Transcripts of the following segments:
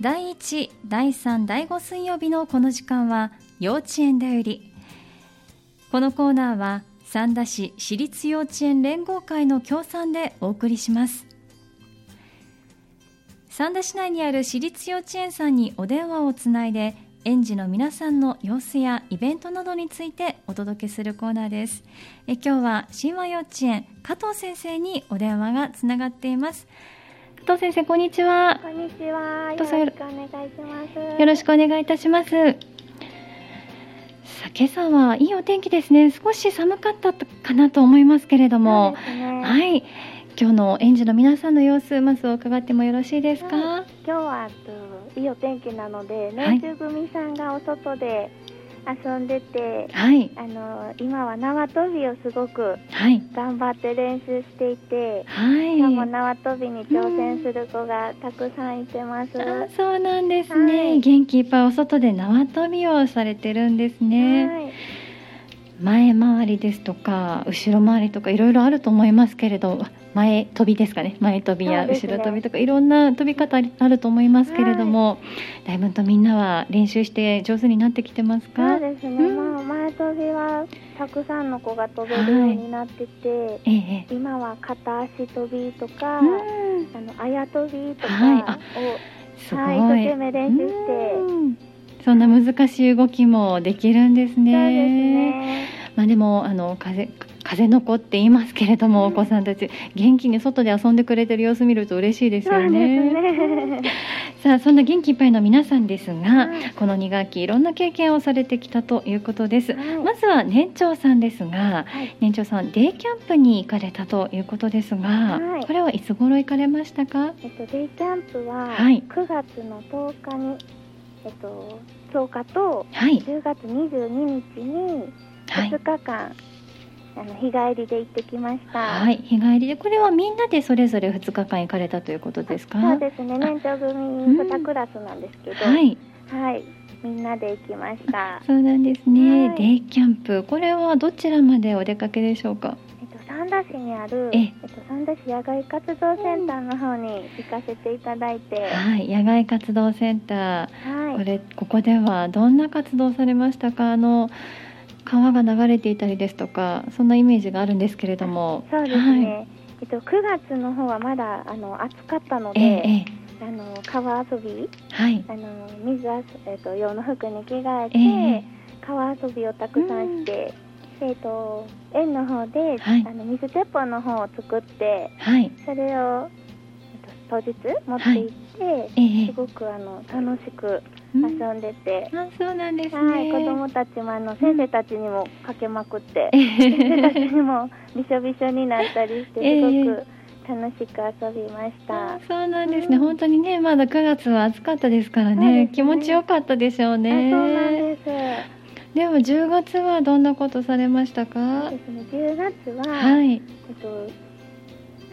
第1第3第5水曜日のこの時間は幼稚園だより。このコーナーは三田市私立幼稚園連合会の協賛でお送りします。三田市内にある私立幼稚園さんにお電話をつないで園児の皆さんの様子やイベントなどについてお届けするコーナーです。え今日は神話幼稚園加藤先生にお電話がつながっています。加藤先生こんにちは。こんにちは。よろ。しくお願いします。よろしくお願いいたします。さあ今朝はいいお天気ですね。少し寒かったかなと思いますけれども、ね。はい。今日の園児の皆さんの様子まず伺ってもよろしいですか、はい。今日はといいお天気なので、年中組さんがお外で遊んでて、はい。あの今は縄跳びをすごくはい。頑張って練習していて、はい。今日も縄跳びに挑戦する子がたくさんいてます。あそうなんですね、はい。元気いっぱいお外で縄跳びをされてるんですね、はい。前回りですとか後ろ回りとかいろいろあると思いますけれど前飛びですかね。前飛びや後ろ飛びとかいろんな飛び方あると思いますけれども、だいぶとみんなは練習して上手になってきてますか？そうですね。うん。まあ前跳びはたくさんの子が飛べるようになってて、ええええ。今は片足跳びとか、うん。あのあや跳びとかはい。あをすごい、はい、一生懸命練習して、うん。そんな難しい動きもできるんですそうで。ね。まあでもあの風風の子って言いますけれども、うんお子さんたち元気に外で遊んでくれてる様子見ると嬉しいですよね。ね。さあそんな元気いっぱいの皆さんですが、はいこの2学期いろんな経験をされてきたということです。はいまずは年長さんですが、はい年長さんデイキャンプに行かれたということですが、はいこれはいつ頃行かれましたか？えっとデイキャンプははい9月の10日に、えっと10日とはい10月22日にはい2日間、あの日帰りで行ってきました。はい、日帰りでこれはみんなでそれぞれ2日間行かれたということですか？そうですね。年長組ん2クラスなんですけど、はい、はい、みんなで行きました。そうなんですね。はいデイキャンプ、これはどちらまでお出かけでしょうか？えっと、三田市にある、ええっと、三田市野外活動センターの方に行かせていただいて、はい、野外活動センター、はい、これここではどんな活動されましたか？あの川が流れていたりですとか、そんなイメージがあるんですけれども。そうですね。えっと、9月の方はまだあの暑かったので、はい。えええあの川遊び、えはい。あの水遊えっと用の服に着替えて、ええ川遊びをたくさんして、えっと園の方で、はいあの水鉄砲の方を作って、はい。それを、えっと、当日持って行って、ええすごくあの楽しくうん遊んでて。あ、そうなんですね。はい、子供たちもあの先生たちにもかけまくって、え先生たちえにもびしょびしょになったりしてええ。すごく楽しく遊びました。あそうなんですね、うん。本当にねまだ9月は暑かったですからね。ね。気持ちよかったでしょうあそうなんねです。でも10月はどんなことされましたか？ですね、10月は、はい。えっと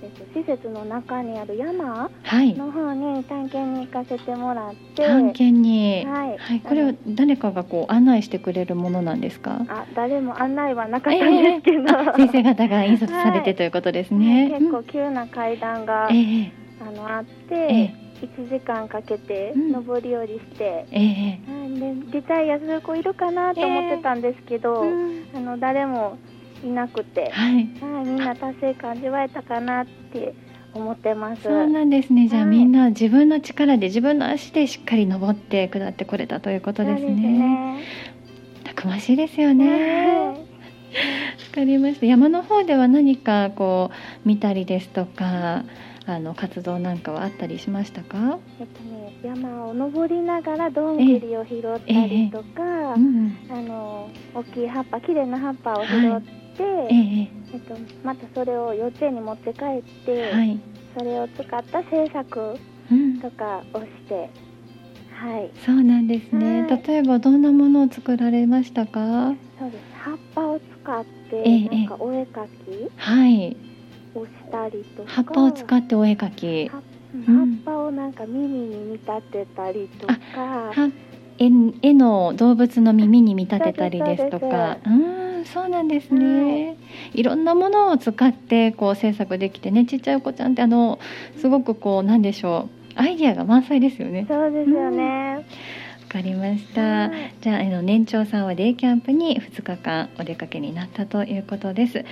えっと、施設の中にある山はい。の方に探検に行かせてもらって、探検に。はい。これは誰かがこう案内してくれるものなんですか？あ誰も案内はなかったんですけど、あ先生方が引率されて ということですね、結構急な階段が、うんえ。あのあって、ええ。1時間かけてうん。上り下りして、ええ。はい。でリタイアする子いるかなと思ってたんですけど、えうん。あの誰もいなくて、はい。はい、みんな達成感味わえたかなって思ってます。そうなんですね。じゃあはい。みんな自分の力で自分の足でしっかり登って下ってこれたということですね。ね。たくましいですよね。わはい。かりました。山の方では何かこう見たりですとかあの活動なんかはあったりしましたか、えっとね、山を登りながらどんぐりを拾ったりとか、うん、あの大きい葉っぱ綺麗な葉っぱを拾って、ええ。えっと、またそれを幼稚園に持って帰って、はい、それを使った制作うん、とかをしてはい。そうなんですね、はい。例えばどんなものを作られましたか？そうです。葉っぱを使って、ええなんかお絵描きはい。をしたりとか。葉っぱを使ってお絵描き。葉っぱをなんか耳に見立てたりとか、は絵絵の動物の耳に見立てたりですとか。でうんそうなんですね、い、ろんなものを使ってこう制作できてねちっちゃいお子ちゃんってあのすごくこうなんでしょうアイディアが満載ですよね。そうですよね。わかりました、はい。じゃああの年長さんはデイキャンプに2日間お出かけになったということです。はい。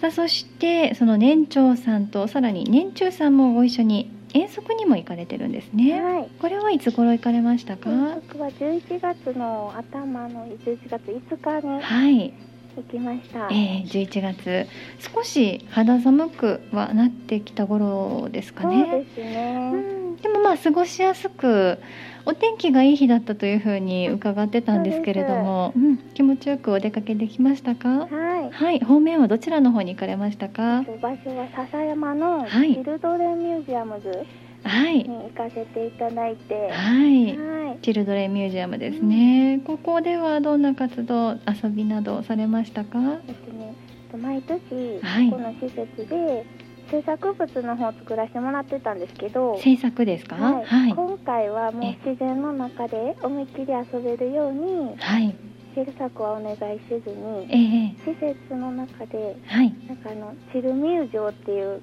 さあそしてその年長さんとさらに年中さんもご一緒に遠足にも行かれてるんですね、はい。これはいつ頃行かれましたか？僕は11月の頭の11月5日にはい、行きました。えー、11月。少し肌寒くはなってきた頃ですかそうねですうね。ん。でもまあ過ごしやすくお天気がいい日だったというふうに伺ってたんですけれども、うん、気持ちよくお出かけできましたか？はい。はい。方面はどちらの方に行かれましたか？場所は笹山のはい。チルドレンミュージアムズ。はいに行かせていただいて、はい。はい。チルドレンミュージアムですね、ここではどんな活動遊びなどされましたか？えっとね、毎年はい。この施設で制作物の方を作らせてもらってたんですけど、制作ですか？はい。はい。今回はもう自然の中で思いっきり遊べるようにはい。制作はお願いせずにええ。施設の中ではい。なんかあのチルミュージョっていう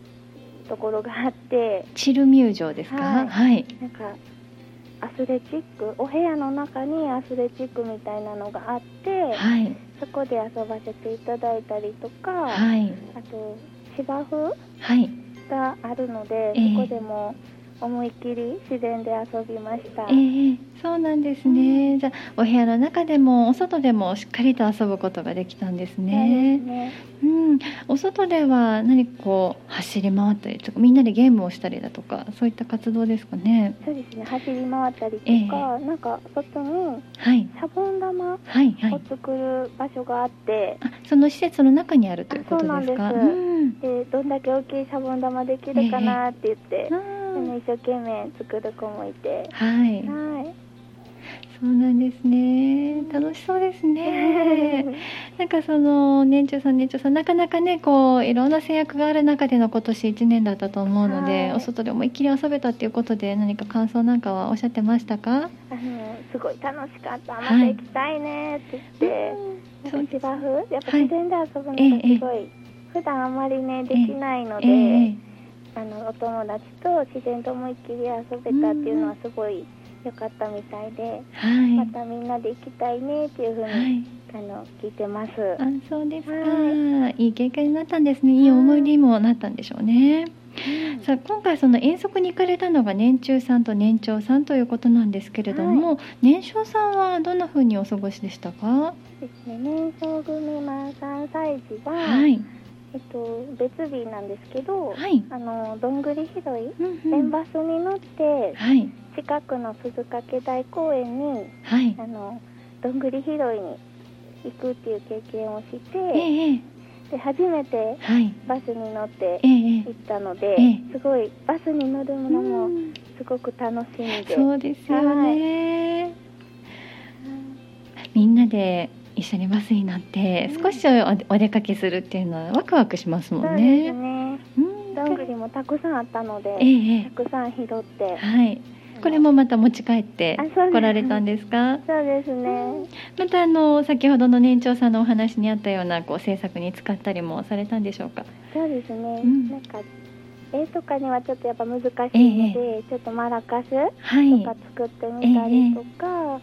ところがあって。チルミュージョですか？はい。はい。なんかアスレチックお部屋の中にアスレチックみたいなのがあって、はい。そこで遊ばせていただいたりとか、はい。あと芝生はい。があるので、ええ。そこでも思いっきり自然で遊びました。ええそうなんですね、じゃあお部屋の中でもお外でもしっかりと遊ぶことができたんですね。ね。うん、お外では何かこう走り回ったりとかみんなでゲームをしたりだとかそういった活動ですかね。そうですね。走り回ったりとえか、なんか外にはい。シャボン玉はいはい。を作る場所があって、あその施設の中にあるということですか？あそうなんです。ん。でどんだけ大きいシャボン玉できるかなって言って、うん。あの一生懸命作る子もいて、はい。はい。そうなんですね。楽しそうですね。なんかその年長さん年長さんなかなかねこういろんな制約がある中での今年1年だったと思うので、はい。お外で思いっきり遊べたっていうことで何か感想なんかはおっしゃってましたか？あのすごい楽しかった。またはい行きたいねって言って、うん。なんか芝生？やっぱはい。自然で遊ぶのがええすごい、普段あまりねできないので、ええあのお友達と自然と思いっきり遊べたっていうのはすごい良かったみたいで、はい。またみんなで行きたいねっていうふうに、はい。あの聞いてます。あそうですか、、はい。い経験になったんですね。い。い思い出にもなったんでしょうね、さあ今回その遠足に行かれたのが年中さんと年長さんということなんですけれども、年少さんはどんな風にお過ごしでしたか？ですね、年少組満3歳児は、はいえっと、別日なんですけど、はい。あのどんぐり拾いうんうん。電バスに乗ってはい。近くの鈴掛台公園にはい。あのどんぐり拾いに行くっていう経験をして、ええで初めてはい。バスに乗ってええ行ったので、ええ。すごいバスに乗るのもうん。すごく楽しみで、そうですよね、みんなで一緒にバスに乗ってうん。少しおお出かけするっていうのはワクワクしますもそうんですね。ねうん。どんぐりもたくさんあったので、えええたくさん拾って、えはい。これもまた持ち帰って来られたんですか？そうですね、またあの先ほどの年長さんのお話にあったようなこう制作に使ったりもされたんでしょうか？そうですね、うん。なんか絵とかにはちょっとやっぱ難しいので、ちょっとマラカスはい。とか。作ってみたりとか、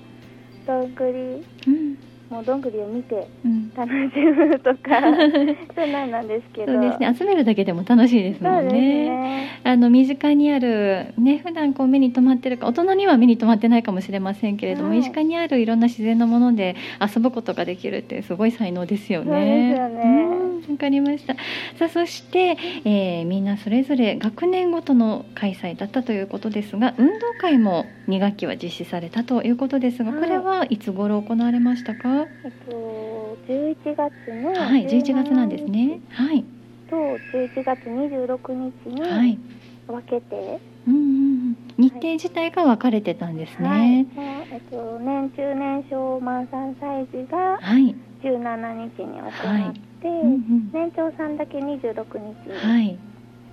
どんぐり。うんもうどんぐりを見てうん。楽しむとかそんなんなんですけどそうですね。集めるだけでも楽しいですもんね。ねあの身近にあるね普段こう目に留まってるか大人には目に留まってないかもしれませんけれども、はい身近にあるいろんな自然のもので遊ぶことができるってすごい才能ですよね。そうですよねかりました。さあそして、えーみんなそれぞれ学年ごとの開催だったということですが運動会も2学期は実施されたということですが、はいこれはいつ頃行われましたか？えっと11月のはい、11月なんですね。はい、と11月26日にはい。分けて、うんうんうん、日程自体が分かれてたんですはい。ね。もうえっと、年中年少満3歳児がはい、17日に行って、うんうん。年長さんだけ26日にはい、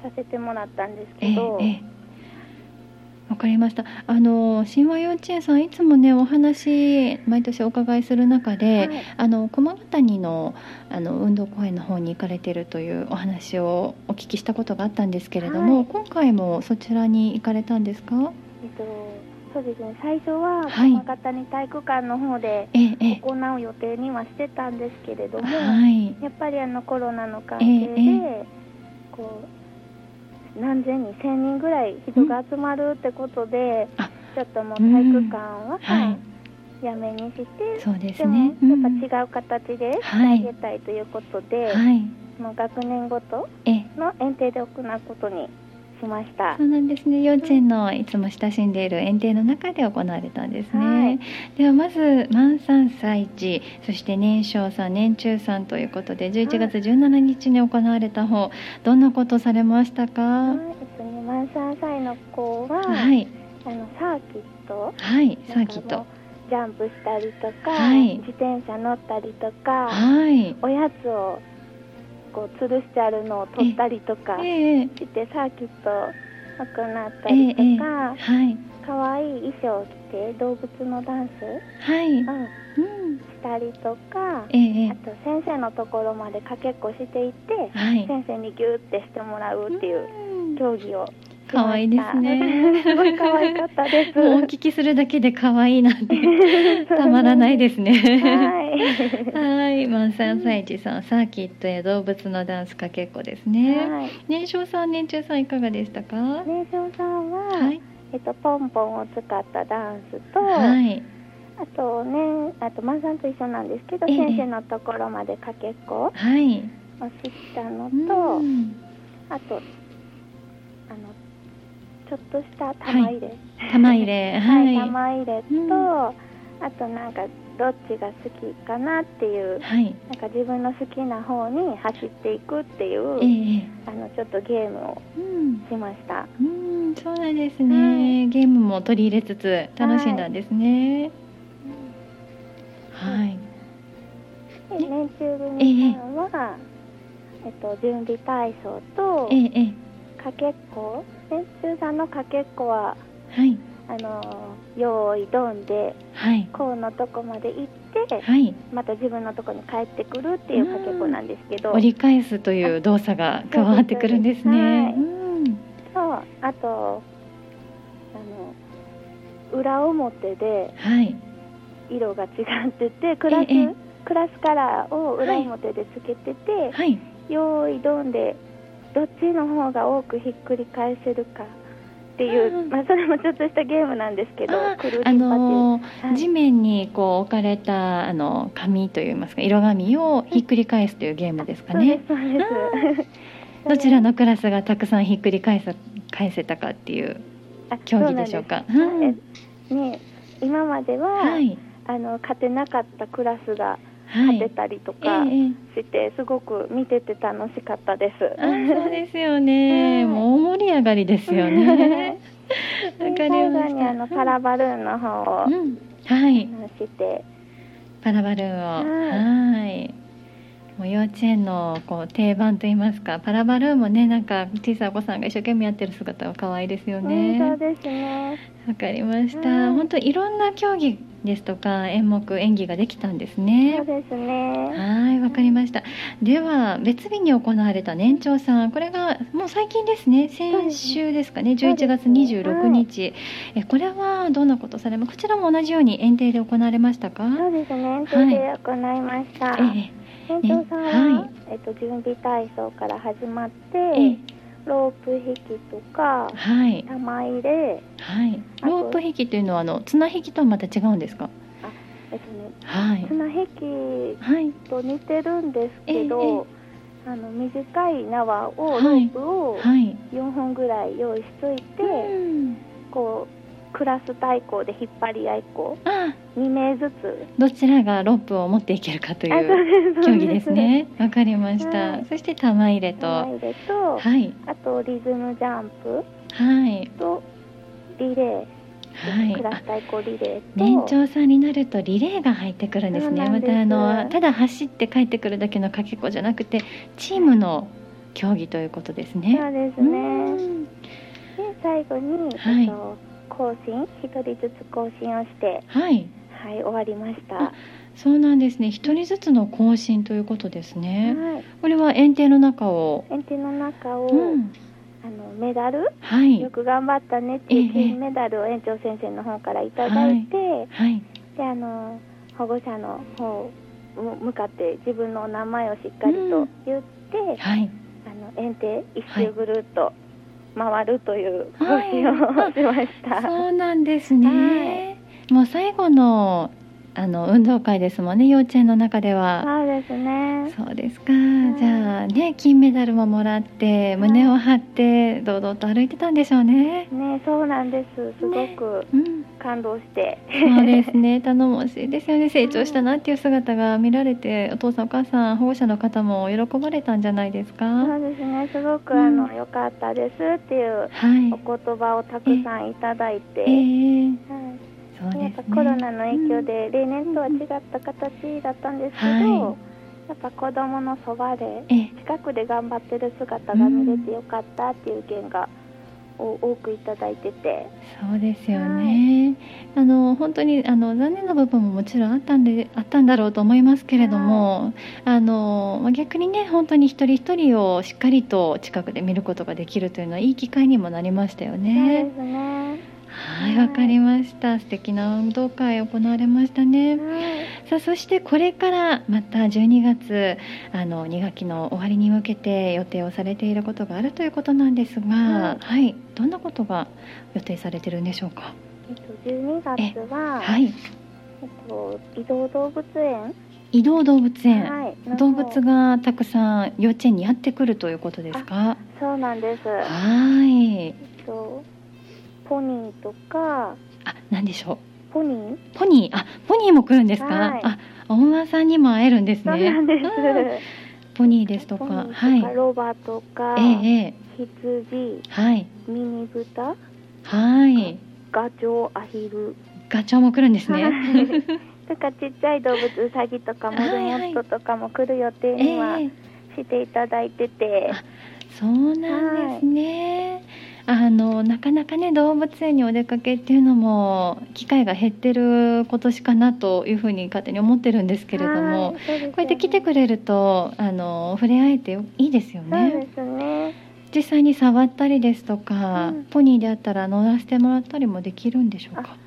させてもらったんですええけど、ええわかりました。あの神話幼稚園さんいつもねお話毎年お伺いする中で、はい。あの駒ヶ谷のあの運動公園の方に行かれているというお話をお聞きしたことがあったんですけれども、はい。今回もそちらに行かれたんですか？えっと、そうですね、最初ははい。山形に体育館の方で行う予定にはしてたんですけれども、はい。やっぱりあのコロナの関係で、ええ。こう何千人、千人ぐらい人が集まるってことで、あ。ちょっともう体育館は、はい。やめにして、そうですでもねうんやっぱ違う形でしてはい。あげたいということで、はい。もう学年ごとええ。の園庭で行うことにしました。そ。うなんですね。幼稚園のいつも親しんでいる園庭の中で行われたんですね、はい。ではまず満山祭地そして年少さん年中さんということで11月17日に行われた方どんなことされましたか？はい、えっとね、満3歳の子は、はい。あのサーキット。はいサーキット。ジャンプしたりとか、はい。自転車乗ったりとか、はい。おやつをこう吊るしてあるのを取ったりとかええしてサーキットを行ったりとええええか、はい。可愛い衣装を着て動物のダンスはい、をうん、したりとか、あと先生のところまでかけっこしていって、先生にギューってしてもらうっていううん。競技を可愛いですねすごい可愛かったです。もうお聞きするだけで可愛いなんてたまらないですねはい。はい、マンサンサイチさん、サーキットや動物のダンスかけっこですね。はい。年少さん、年中さんいかがでしたか？は年少さんは、い、えっとポンポンを使ったダンスと、はい、あとね、あとマンさんと一緒なんですけど、ええ先生のところまでかけっこはい。をしたのうと、んあとあのちょっとした玉入れ、玉入れ、はい、はい、玉入れと、うん。あとなんかどっちが好きかなっていう。はい、なんか自分の好きな方に走っていくっていう、ええ。あのちょっとゲームをうん、しました。うん、そうなんですね。ゲームも取り入れつつ楽しんだんですね。はい、で年中組さんは、えっと、準備体操とええええ。かけっこ年中さんのかけっこははい、あの用意どんではい、こうのとこまで行ってはい、また自分のとこに帰ってくるっていうかけっこなんですけど。折り返すという動作が加わってくるんですね。そうあとあの裏表ではい、色が違っててクラス、ええクラスカラーを裏表でつけてて、はい、用意どんでどっちの方が多くひっくり返せるかっていう、うん。まあ、それもちょっとしたゲームなんですけどああのはい。地面にこう置かれたあの紙といいますか色紙をひっくり返すというゲームですかそうでねす。そうです。どちらのクラスがたくさんひっくり返さ返せたかっていうあ競技でしょうか？そううん。ね今までは、はい、あの勝てなかったクラスがはい、勝てたりとえかえして、すごく見てて楽しかったです。あそうですよね。はいもう大盛り上がりですよね。わかりました。後にあのパラバルーンの方を、うん、はい。してパラバルーンを。はい。もう幼稚園のこう定番といいますか、パラバルーンもね、なんか小さいお子さんが一生懸命やってる姿は可愛いですようん、ね。そうですね。わかりました。うん本当いろんな競技ですとか演目演技ができたんですそうね。ですね。はい、わかりました。では別日に行われた年長さん、これがもう最近ですね。先週ですかね、そうです11月26日。えこれはどんなことされます？こちらも同じように園庭で行われましたか？そうですね。それで行いました。え店長さんは、はいえっと準備体操から始まって、ええロープ引きとかえ、はい玉入れ、はい。あとロープ引きというのはあの綱引きとはまた違うんですか？えっとね、はい。綱引きはい。と似てるんですけど、あの短い縄を、はい。ロープをはい。4本ぐらい用意しといて、うん。こうクラス対抗で引っ張り合いっこあ、2名ずつ。どちらがロープを持っていけるかという競技ですね。わかりました。はい。そして玉入れと、玉入れと、はい。あとリズムジャンプはい。とリレー、クラス対抗リレーと年長さんになるとリレーが入ってくるんですね。またあのただ走って帰ってくるだけのかけっこじゃなくてチームの競技ということですね。そうですうね。んで最後に、はいえっと更新一人ずつ更新をしてはい。はい終わりました。そうなんですね。一人ずつの更新ということですね。はい。これは園庭の中を、園庭の中を、うん、メダル、はい。よく頑張ったねっていうええ金メダルを園長先生の方からいただい。て、はい。であの保護者の方向向かって自分のお名前をしっかりと言って、はい。あの園庭一周ぐるっと回るという行はい。事をしました。そうなんですね、もう最後のあの運動会ですもんね幼稚園の中では。そうですね。そうですか、い。じゃあね金メダルももらって胸を張って堂々と歩いてたんでしょうね。ね、そうなんです。すごくうん。感動して。そうですね。頼もしいですよね。成長したなっていう姿が見られてお父さんお母さん保護者の方も喜ばれたんじゃないですか。そうですね。すごく、うん。あの良かったですっていうはい。お言葉をたくさんいただいて、えー、はいコロナの影響で例年とは違った形だったんですけど、はい。やっぱ子供のそばでえ近くで頑張ってる姿が見れてよかったっていう意見がお多くいただいてて、そうですよね、あの本当にあの残念な部分ももちろんあったんであったんだろうと思いますけれども、あのまあ逆にね本当に一人一人をしっかりと近くで見ることができるというのはいい機会にもなりましたよそうねで。すね。はい、わかりました。素敵な運動会行われましたね。はいさあそしてこれからまた12月あの2学期の終わりに向けて予定をされていることがあるということなんですが、ははい、どんなことが予定されてるんでしょうか？えっと、12月は、はい、えっと、移動動物園、移動動物園、はい、の動物がたくさん幼稚園にやってくるということですか？そうなんです。はい、えっと、ポニーとか、あ、なんでしょう？ポニー？ポニー、あ、ポニーも来るんですか？はいあ、お馬さんにも会えるんですそうね。なんです。うんポニーですとか、はい。ロバとか、ええええ羊、はい、ミニブタ、はい。ガチョウ、アヒル、ガチョウも来るんですね。はい とかちっちゃい動物、ウサギとかモルモットとかも来る予定にはええしていただいてて、あそうなんですね。あのなかなかね動物園にお出かけっていうのも機会が減ってる今年かなというふうに勝手に思ってるんですけれども、ねこうやって来てくれるとあの触れ合えていいですよね。ね。実際に触ったりですとか、うんポニーであったら乗らせてもらったりもできるんでしょうか？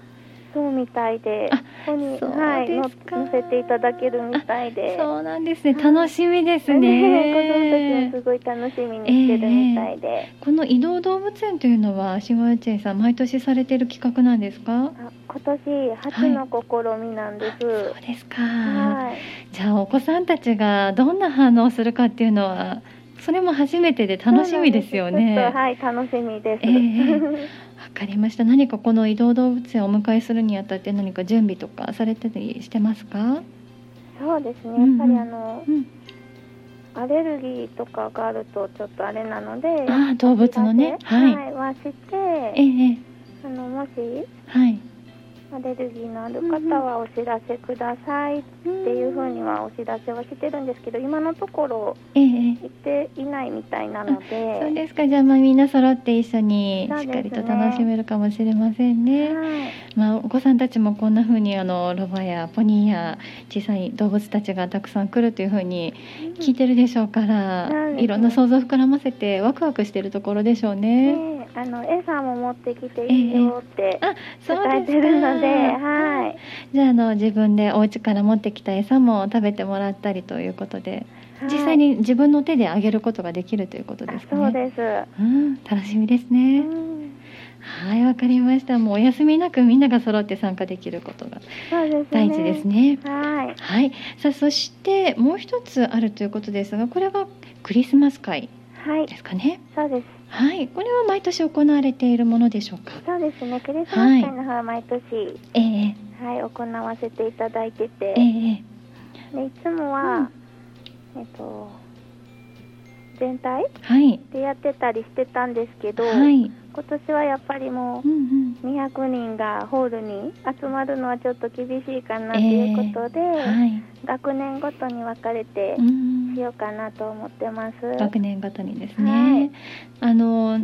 そうみたいであ、ポニーそうはい乗せていただけるみたいで、そうなんですね。はい楽しみですねね。子供たちもすごい楽しみにしてるみたいで、この移動動物園というのは島幼稚園さん毎年されている企画なんですか？あ今年初の試みなんです。そうですか。はい。じゃあお子さんたちがどんな反応をするかっていうのはそれも初めてで楽しみですよね。はい楽しみです。ええわかりました。何かこの移動動物園をお迎えするにあたって何か準備とかされてたりしてますか？そうですね。やっぱりあの、うん。アレルギーとかがあるとちょっとあれなので、ああ動物のねはいはい、はして、ええええあのもしはい。アレルギーのある方はお知らせください。っていうふうにはお知らせはしてるんですけど、今のところええ。ええ行っていないみたいなので、そうですか。じゃあまあみんな揃って一緒にしっかりと楽しめるかもしれませんね。はい、まあ、お子さんたちもこんな風にあのロバやポニーや小さい動物たちがたくさん来るという風に聞いてるでしょうから、ねいろんな想像を膨らませてワクワクしてるところでしょうね。ねあの餌も持ってきていいよってあ、そう伝え。てるので、はい。じゃああの自分でお家から持ってきた餌も食べてもらったりということで、実際に自分の手であげることができるということはいですかね。あそうです。うん、楽しみですうね。んはい、わかりました。もうお休みなくみんなが揃って参加できることがそうですね。大事ですね。はい。はい、さあそしてもう一つあるということですがこれはクリスマス会はいで。すかねそうです。はいこれは毎年行われているものでしょうか？そうですね。クリスマス会の方は毎年、ええはい、行わせていただいてて、ええ。でいつもは、えっと全体はい。でやってたりしてたんですけど、はい。今年はやっぱりもうんうん。う200人がホールに集まるのはちょっと厳しいかなということで、はい。学年ごとに分かれてうんしようかなと思ってます。学年ごとにですね、はい。あの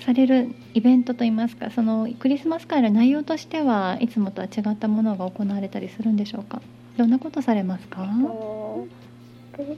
されるイベントといいますかそのクリスマス会の内容としてはいつもとは違ったものが行われたりするんでしょうか？どんなことされますか？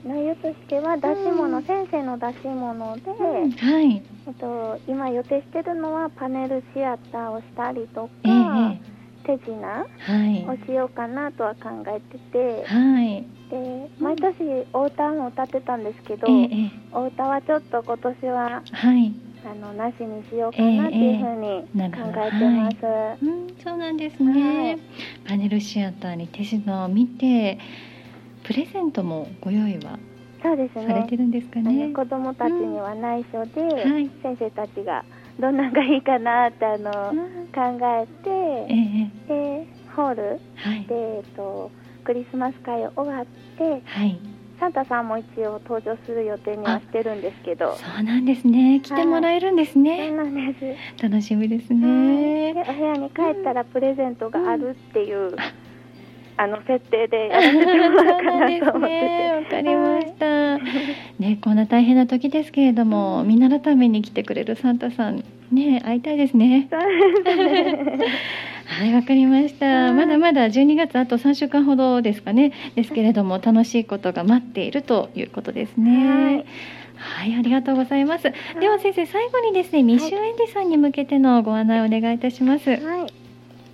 内容としては出し物、うん先生の出し物で、うん。はい。えっと、今予定してるのはパネルシアターをしたりとか、ええ手品はい。をしようかなとは考えてて、はい。で毎年お歌も歌ってたんですけど、ええええ。お歌はちょっと今年ははい。あのなしにしようかなっていうふうに考えてます。うん、そうなんですね、はい。パネルシアターに手品を見てプレゼントもご用意はそうですね。されて。るんですかね。子供たちには内緒で、はい。先生たちがどんなんがいいかなってあの、うん。考ええて、えでホールはい。で、えっと、クリスマス会終わってはい。サンタさんも一応登場する予定にはしてるんですけど。そうなんですね。来てもらえるんですそうね、なんです、楽しみですはいねでお部屋に帰ったらプレゼントがあるっていう、あの設定で やらせてもらおうかなと思ってて。ねわかりました、ねこんな大変な時ですけれどもみんなのために来てくれるサンタさんね会いたいですね。はい、わかりました。はいまだまだ12月あと3週間ほどですかね。ですけれども楽しいことが待っているということですね。はい、ありがとうございます。では先生、最後にですね、ミッシュエンジさんに向けてのご案内をお願いいたします。はい。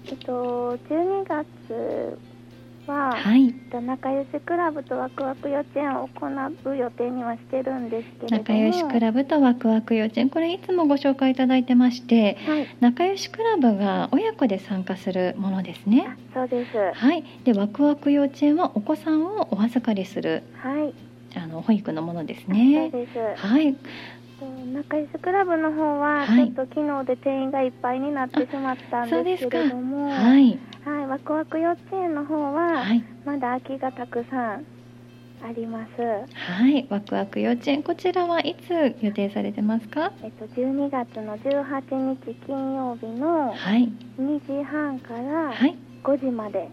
えっと12月は、はい、えっと仲良しクラブとワクワク幼稚園を行う予定にはしてるんですけれども。仲良しクラブとワクワク幼稚園、これいつもご紹介いただいてまして、はい。仲良しクラブが親子で参加するものですね。あ。そうです。はい、でワクワク幼稚園はお子さんをお預かりするはい。あの保育のものですそうね。です。はい、と仲良しクラブの方は、はい。ちょっと昨日で定員がいっぱいになってしまったんですけれどもははい。い、ワクワク幼稚園の方は、はい。まだ空きがたくさんあります。はい、ワクワク幼稚園、こちらはいつ予定されてますか？えっと12月の18日金曜日のはい、2時半からはい、5時まで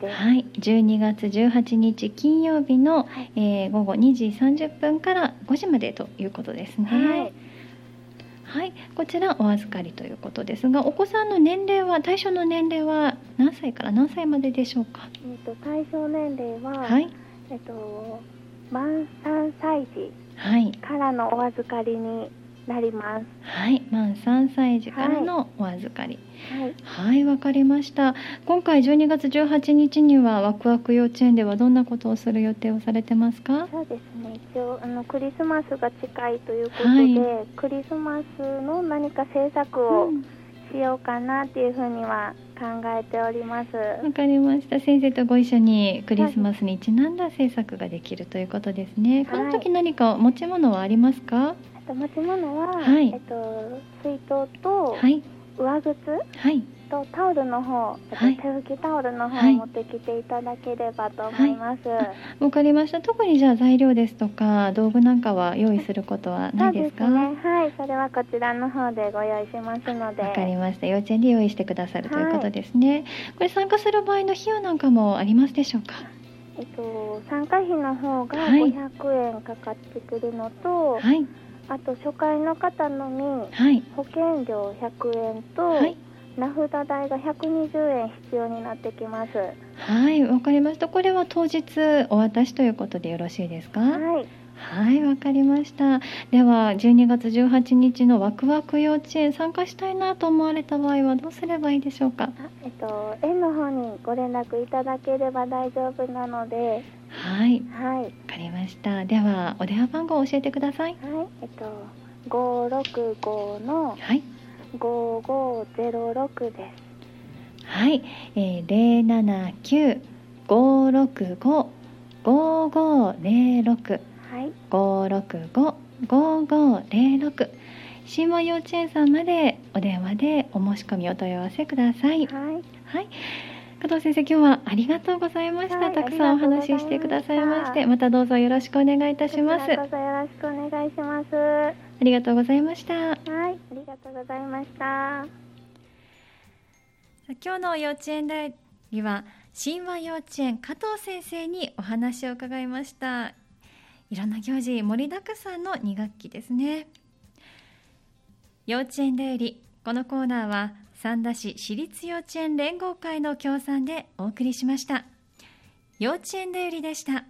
はい、12月18日金曜日の、はい。えー午後2時30分から5時までということですね。はいはい、こちらお預かりということですが、お子さんの年齢は対象の年齢は何歳から何歳まででしょうか？えっと対象年齢は、はい、えっと満3歳児はい、からのお預かりになりますはい、満3歳児からのお預かり。はいはい、わかりました。今回12月18日にはワクワク幼稚園ではどんなことをする予定をされてますか？そうですね一応あのクリスマスが近いということで、はいクリスマスの何か制作をうんしようかなっていうふうには考えております、わかりました。先生とご一緒にクリスマスにちなんだ制作ができるということですね。この時何か持ち物はありますか？あと持ち物は、はい。えっと水筒とはい、上靴はい、とタオルの方、えっとはい。手拭きタオルの方はい。を持ってきていただければと思います、あわかりました。特にじゃあ材料ですとか道具なんかは用意することはないですか？そうですね。はい。それはこちらの方でご用意しますので。わかりました。幼稚園で用意してくださるということですね。これ参加する場合の費用なんかもありますでしょうか？えっと、参加費の方がはい。500円かかってくるのと、はい、あと初回の方のみはい、保険料100円と、はい。名札代が120円必要になってきます。はい、わかりました。これは当日お渡しということでよろしいですか？はい、はい、わかりました。では、12月18日のワクワク幼稚園参加したいなと思われた場合はどうすればいいでしょうか？あえっと、園の方にご連絡いただければ大丈夫なので、はい、はい、わかりました。では、お電話番号を教えてください。はい、えっと、565のはい、5506です。はい、えー、079-565-5506はい、565-5506新和幼稚園さんまでお電話でお申し込みお問い合わせください。はい、はい。加藤先生、今日はありがとうございました。はいたくさんお話ししてくださいまして、またどうぞよろしくお願いいたします。よろしくお願いします。ありがとうございました。はい、ありがとうございました。今日の幼稚園代理は神話幼稚園加藤先生にお話を伺いましたいろんな行事盛りだくさんの2学期ですね幼稚園代理このコーナーは三田市私立幼稚園連合会の協賛でお送りしました。幼稚園だよりでした。